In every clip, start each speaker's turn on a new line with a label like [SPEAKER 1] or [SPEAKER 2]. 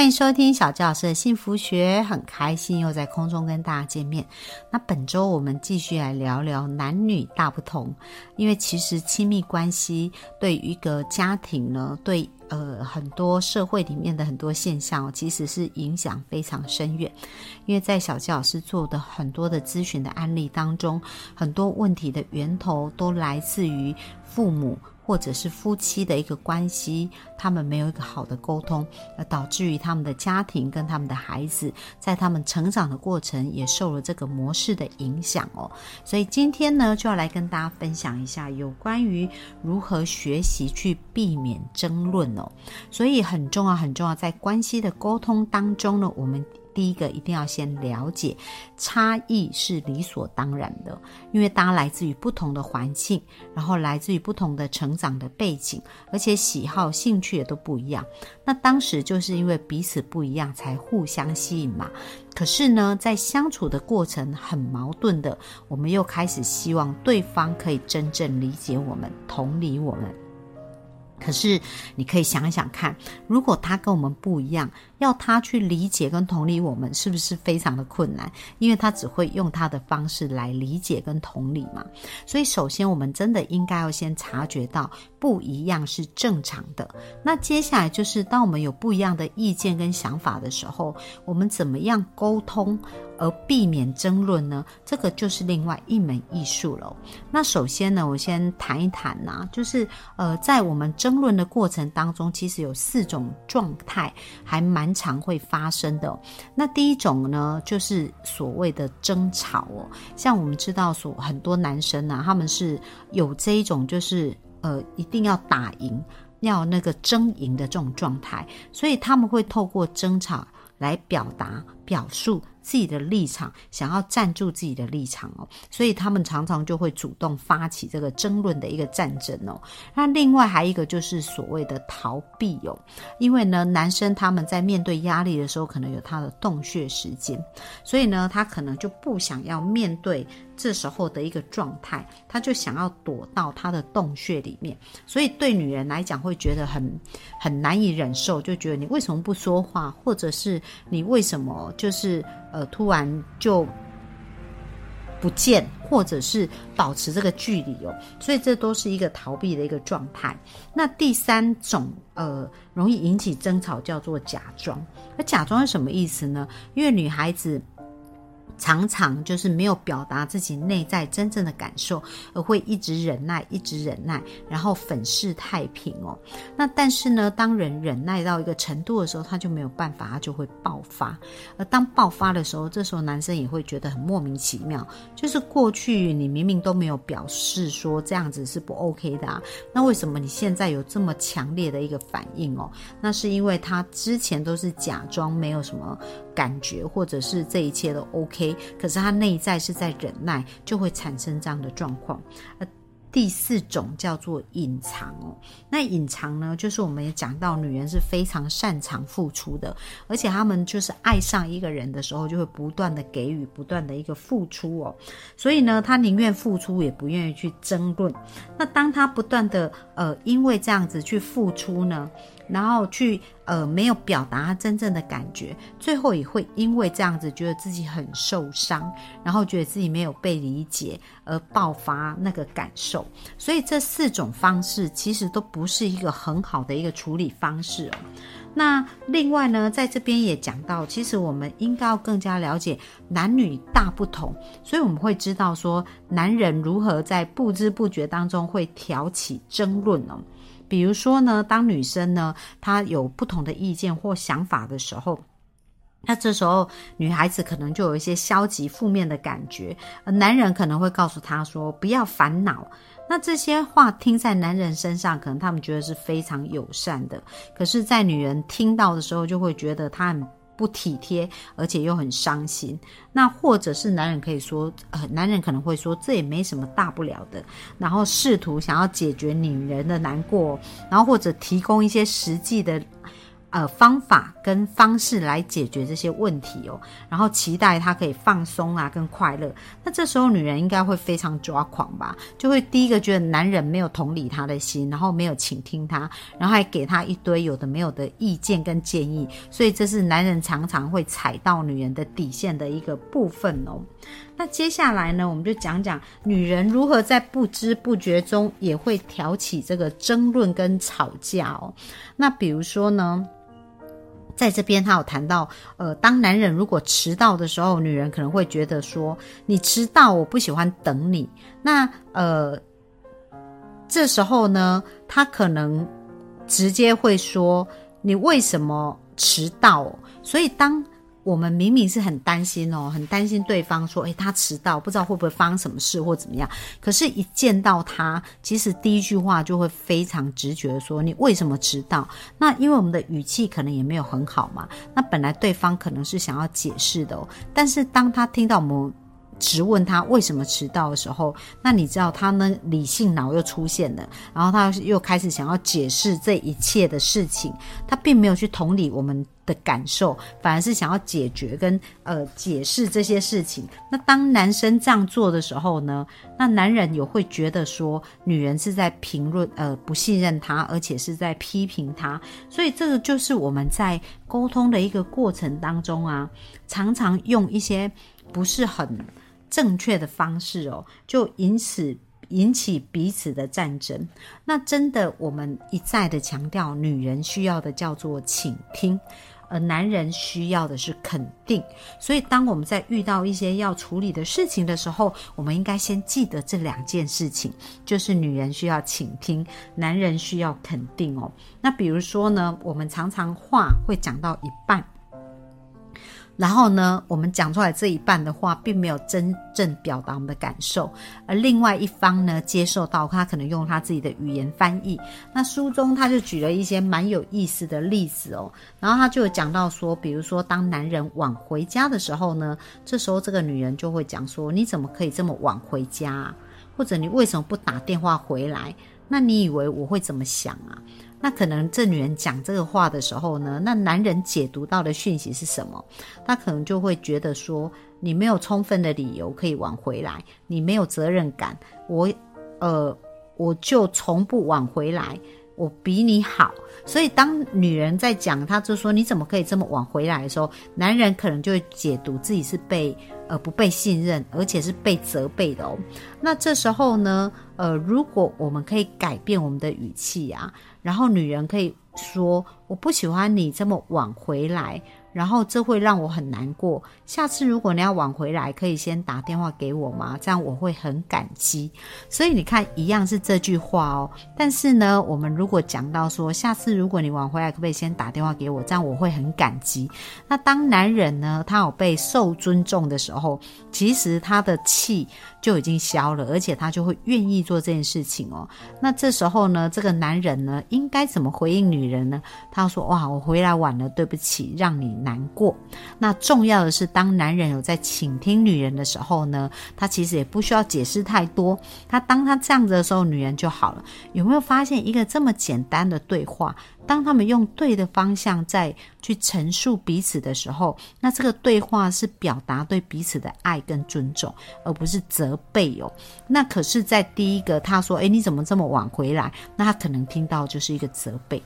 [SPEAKER 1] 欢迎收听小教师的幸福学，很开心又在空中跟大家见面。那本周我们继续来聊聊男女大不同，因为其实亲密关系对于一个家庭呢，对呃很多社会里面的很多现象，其实是影响非常深远。因为在小教老师做的很多的咨询的案例当中，很多问题的源头都来自于父母。或者是夫妻的一个关系，他们没有一个好的沟通，而导致于他们的家庭跟他们的孩子，在他们成长的过程也受了这个模式的影响哦。所以今天呢，就要来跟大家分享一下有关于如何学习去避免争论哦。所以很重要，很重要，在关系的沟通当中呢，我们。第一个一定要先了解，差异是理所当然的，因为大家来自于不同的环境，然后来自于不同的成长的背景，而且喜好、兴趣也都不一样。那当时就是因为彼此不一样，才互相吸引嘛。可是呢，在相处的过程很矛盾的，我们又开始希望对方可以真正理解我们、同理我们。可是，你可以想想看，如果他跟我们不一样，要他去理解跟同理我们，是不是非常的困难？因为他只会用他的方式来理解跟同理嘛。所以，首先我们真的应该要先察觉到不一样是正常的。那接下来就是，当我们有不一样的意见跟想法的时候，我们怎么样沟通？而避免争论呢？这个就是另外一门艺术了。那首先呢，我先谈一谈呐，就是呃，在我们争论的过程当中，其实有四种状态还蛮常会发生的。那第一种呢，就是所谓的争吵哦。像我们知道，所很多男生呢，他们是有这一种，就是呃，一定要打赢，要那个争赢的这种状态，所以他们会透过争吵来表达、表述。自己的立场，想要站住自己的立场哦，所以他们常常就会主动发起这个争论的一个战争哦。那另外还有一个就是所谓的逃避哦，因为呢，男生他们在面对压力的时候，可能有他的洞穴时间，所以呢，他可能就不想要面对这时候的一个状态，他就想要躲到他的洞穴里面。所以对女人来讲，会觉得很很难以忍受，就觉得你为什么不说话，或者是你为什么就是。呃，突然就不见，或者是保持这个距离哦，所以这都是一个逃避的一个状态。那第三种呃，容易引起争吵叫做假装。那假装是什么意思呢？因为女孩子。常常就是没有表达自己内在真正的感受，而会一直忍耐，一直忍耐，然后粉饰太平哦。那但是呢，当人忍耐到一个程度的时候，他就没有办法，他就会爆发。而当爆发的时候，这时候男生也会觉得很莫名其妙，就是过去你明明都没有表示说这样子是不 OK 的啊，那为什么你现在有这么强烈的一个反应哦？那是因为他之前都是假装没有什么感觉，或者是这一切都 OK。可是他内在是在忍耐，就会产生这样的状况。呃，第四种叫做隐藏哦。那隐藏呢，就是我们也讲到，女人是非常擅长付出的，而且他们就是爱上一个人的时候，就会不断的给予，不断的一个付出哦。所以呢，他宁愿付出，也不愿意去争论。那当他不断的呃，因为这样子去付出呢？然后去呃没有表达他真正的感觉，最后也会因为这样子觉得自己很受伤，然后觉得自己没有被理解而爆发那个感受。所以这四种方式其实都不是一个很好的一个处理方式哦。那另外呢，在这边也讲到，其实我们应该要更加了解男女大不同，所以我们会知道说男人如何在不知不觉当中会挑起争论哦。比如说呢，当女生呢她有不同的意见或想法的时候，那这时候女孩子可能就有一些消极负面的感觉，男人可能会告诉她说不要烦恼。那这些话听在男人身上，可能他们觉得是非常友善的，可是，在女人听到的时候，就会觉得她很。不体贴，而且又很伤心。那或者是男人可以说，呃，男人可能会说这也没什么大不了的，然后试图想要解决女人的难过，然后或者提供一些实际的。呃，方法跟方式来解决这些问题哦，然后期待他可以放松啊，跟快乐。那这时候女人应该会非常抓狂吧？就会第一个觉得男人没有同理她的心，然后没有倾听她，然后还给她一堆有的没有的意见跟建议。所以这是男人常常会踩到女人的底线的一个部分哦。那接下来呢，我们就讲讲女人如何在不知不觉中也会挑起这个争论跟吵架哦。那比如说呢？在这边，他有谈到，呃，当男人如果迟到的时候，女人可能会觉得说，你迟到，我不喜欢等你。那，呃，这时候呢，他可能直接会说，你为什么迟到？所以当。我们明明是很担心哦，很担心对方说，诶，他迟到，不知道会不会发生什么事或怎么样。可是，一见到他，其实第一句话就会非常直觉的说，你为什么迟到？那因为我们的语气可能也没有很好嘛。那本来对方可能是想要解释的，但是当他听到我们。直问他为什么迟到的时候，那你知道他呢？理性脑又出现了，然后他又开始想要解释这一切的事情，他并没有去同理我们的感受，反而是想要解决跟呃解释这些事情。那当男生这样做的时候呢，那男人也会觉得说女人是在评论呃不信任他，而且是在批评他。所以这个就是我们在沟通的一个过程当中啊，常常用一些不是很。正确的方式哦，就因此引起彼此的战争。那真的，我们一再的强调，女人需要的叫做倾听，而男人需要的是肯定。所以，当我们在遇到一些要处理的事情的时候，我们应该先记得这两件事情，就是女人需要倾听，男人需要肯定哦。那比如说呢，我们常常话会讲到一半。然后呢，我们讲出来这一半的话，并没有真正表达我们的感受，而另外一方呢，接受到他可能用他自己的语言翻译。那书中他就举了一些蛮有意思的例子哦，然后他就有讲到说，比如说当男人晚回家的时候呢，这时候这个女人就会讲说：“你怎么可以这么晚回家？啊？或者你为什么不打电话回来？那你以为我会怎么想啊？”那可能这女人讲这个话的时候呢，那男人解读到的讯息是什么？他可能就会觉得说，你没有充分的理由可以挽回来，你没有责任感，我，呃，我就从不挽回来。我比你好，所以当女人在讲，她就说你怎么可以这么晚回来的时候，男人可能就会解读自己是被呃不被信任，而且是被责备的哦。那这时候呢，呃，如果我们可以改变我们的语气啊，然后女人可以说我不喜欢你这么晚回来。然后这会让我很难过。下次如果你要晚回来，可以先打电话给我吗？这样我会很感激。所以你看，一样是这句话哦。但是呢，我们如果讲到说，下次如果你晚回来，可不可以先打电话给我？这样我会很感激。那当男人呢，他有被受尊重的时候，其实他的气就已经消了，而且他就会愿意做这件事情哦。那这时候呢，这个男人呢，应该怎么回应女人呢？他说：“哇，我回来晚了，对不起，让你。”难过。那重要的是，当男人有在倾听女人的时候呢，他其实也不需要解释太多。他当他这样子的时候，女人就好了。有没有发现一个这么简单的对话？当他们用对的方向在去陈述彼此的时候，那这个对话是表达对彼此的爱跟尊重，而不是责备哦。那可是，在第一个他说：“诶，你怎么这么晚回来？”那他可能听到就是一个责备。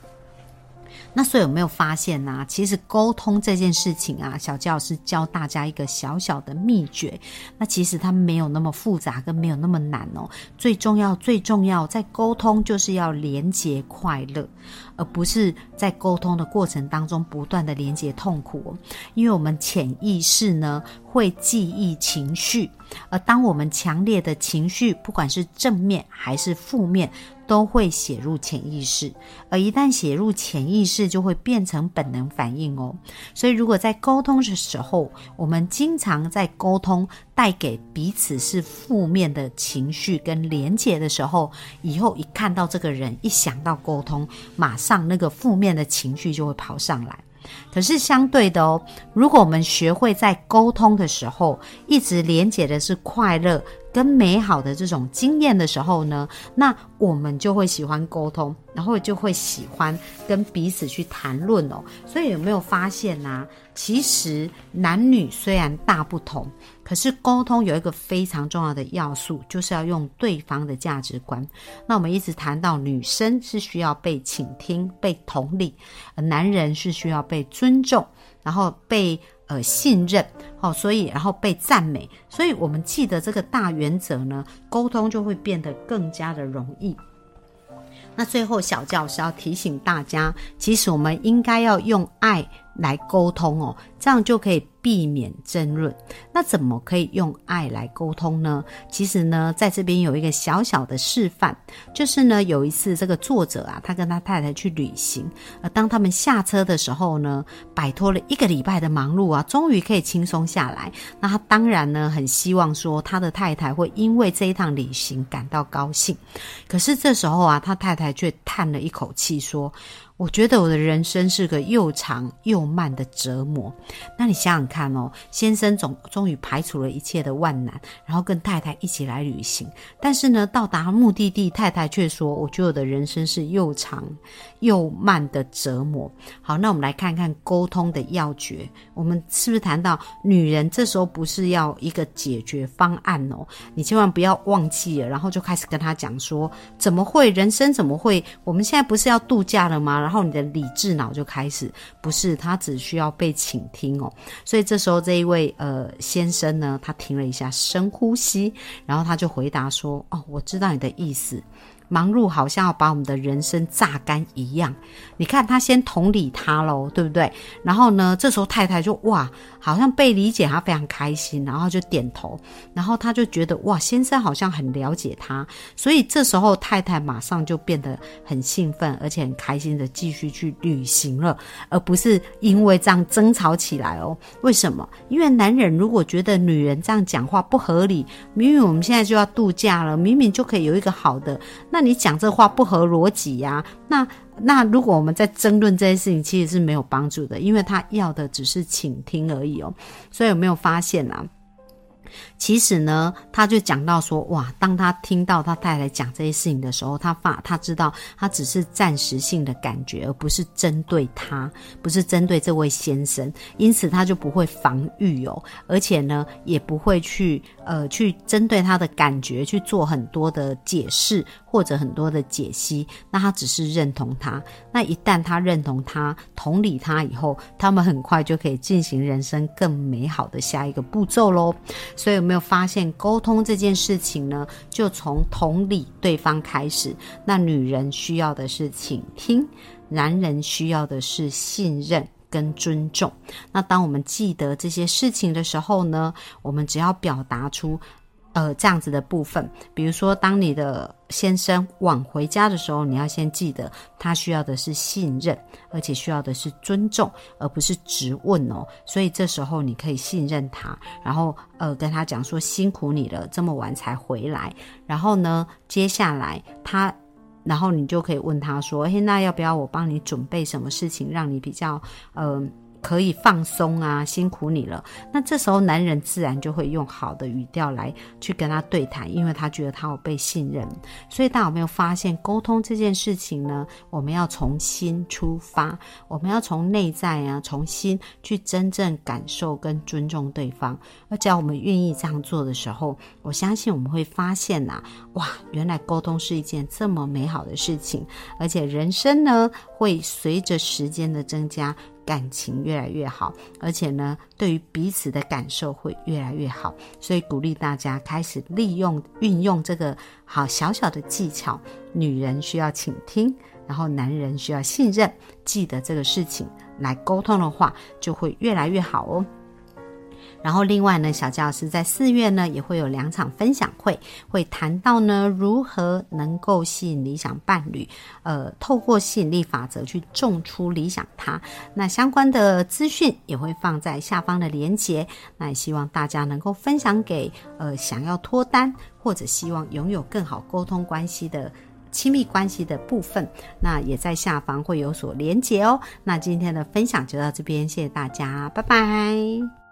[SPEAKER 1] 那所以有没有发现呢？其实沟通这件事情啊，小教师教大家一个小小的秘诀。那其实它没有那么复杂，跟没有那么难哦。最重要、最重要，在沟通就是要连接快乐，而不是在沟通的过程当中不断的连接痛苦。因为我们潜意识呢会记忆情绪，而当我们强烈的情绪，不管是正面还是负面。都会写入潜意识，而一旦写入潜意识，就会变成本能反应哦。所以，如果在沟通的时候，我们经常在沟通带给彼此是负面的情绪跟连结的时候，以后一看到这个人，一想到沟通，马上那个负面的情绪就会跑上来。可是相对的哦，如果我们学会在沟通的时候，一直连接的是快乐。跟美好的这种经验的时候呢，那我们就会喜欢沟通，然后就会喜欢跟彼此去谈论哦。所以有没有发现呢？其实男女虽然大不同，可是沟通有一个非常重要的要素，就是要用对方的价值观。那我们一直谈到女生是需要被倾听、被同理，男人是需要被尊重，然后被。呃，信任哦，所以然后被赞美，所以我们记得这个大原则呢，沟通就会变得更加的容易。那最后，小教师要提醒大家，其实我们应该要用爱来沟通哦，这样就可以。避免争论，那怎么可以用爱来沟通呢？其实呢，在这边有一个小小的示范，就是呢，有一次这个作者啊，他跟他太太去旅行，而当他们下车的时候呢，摆脱了一个礼拜的忙碌啊，终于可以轻松下来。那他当然呢，很希望说他的太太会因为这一趟旅行感到高兴。可是这时候啊，他太太却叹了一口气说。我觉得我的人生是个又长又慢的折磨。那你想想看哦，先生总终于排除了一切的万难，然后跟太太一起来旅行。但是呢，到达目的地，太太却说：“我觉得我的人生是又长又慢的折磨。”好，那我们来看看沟通的要诀。我们是不是谈到女人这时候不是要一个解决方案哦？你千万不要忘记了，然后就开始跟他讲说：“怎么会？人生怎么会？我们现在不是要度假了吗？”然后你的理智脑就开始不是，他只需要被倾听哦。所以这时候这一位呃先生呢，他停了一下，深呼吸，然后他就回答说：“哦，我知道你的意思。”忙碌好像要把我们的人生榨干一样，你看他先同理他喽，对不对？然后呢，这时候太太就哇，好像被理解，他非常开心，然后就点头，然后他就觉得哇，先生好像很了解他，所以这时候太太马上就变得很兴奋，而且很开心的继续去旅行了，而不是因为这样争吵起来哦。为什么？因为男人如果觉得女人这样讲话不合理，明明我们现在就要度假了，明明就可以有一个好的。那你讲这话不合逻辑呀？那那如果我们在争论这件事情，其实是没有帮助的，因为他要的只是倾听而已哦。所以有没有发现啊？其实呢，他就讲到说，哇，当他听到他太太讲这些事情的时候，他发他知道他只是暂时性的感觉，而不是针对他，不是针对这位先生，因此他就不会防御哦，而且呢，也不会去呃去针对他的感觉去做很多的解释或者很多的解析，那他只是认同他。那一旦他认同他、同理他以后，他们很快就可以进行人生更美好的下一个步骤喽。所以有没有发现，沟通这件事情呢？就从同理对方开始。那女人需要的是倾听，男人需要的是信任跟尊重。那当我们记得这些事情的时候呢，我们只要表达出。呃，这样子的部分，比如说，当你的先生晚回家的时候，你要先记得，他需要的是信任，而且需要的是尊重，而不是质问哦。所以这时候你可以信任他，然后呃，跟他讲说辛苦你了，这么晚才回来。然后呢，接下来他，然后你就可以问他说，嘿，那要不要我帮你准备什么事情，让你比较呃。可以放松啊，辛苦你了。那这时候男人自然就会用好的语调来去跟他对谈，因为他觉得他有被信任。所以大家有没有发现，沟通这件事情呢？我们要从心出发，我们要从内在啊，从心去真正感受跟尊重对方。而只要我们愿意这样做的时候，我相信我们会发现呐，哇，原来沟通是一件这么美好的事情，而且人生呢会随着时间的增加。感情越来越好，而且呢，对于彼此的感受会越来越好，所以鼓励大家开始利用运用这个好小小的技巧。女人需要倾听，然后男人需要信任，记得这个事情来沟通的话，就会越来越好哦。然后另外呢，小教师在四月呢也会有两场分享会，会谈到呢如何能够吸引理想伴侣，呃，透过吸引力法则去种出理想他。那相关的资讯也会放在下方的连结。那也希望大家能够分享给呃想要脱单或者希望拥有更好沟通关系的。亲密关系的部分，那也在下方会有所连结哦。那今天的分享就到这边，谢谢大家，拜拜。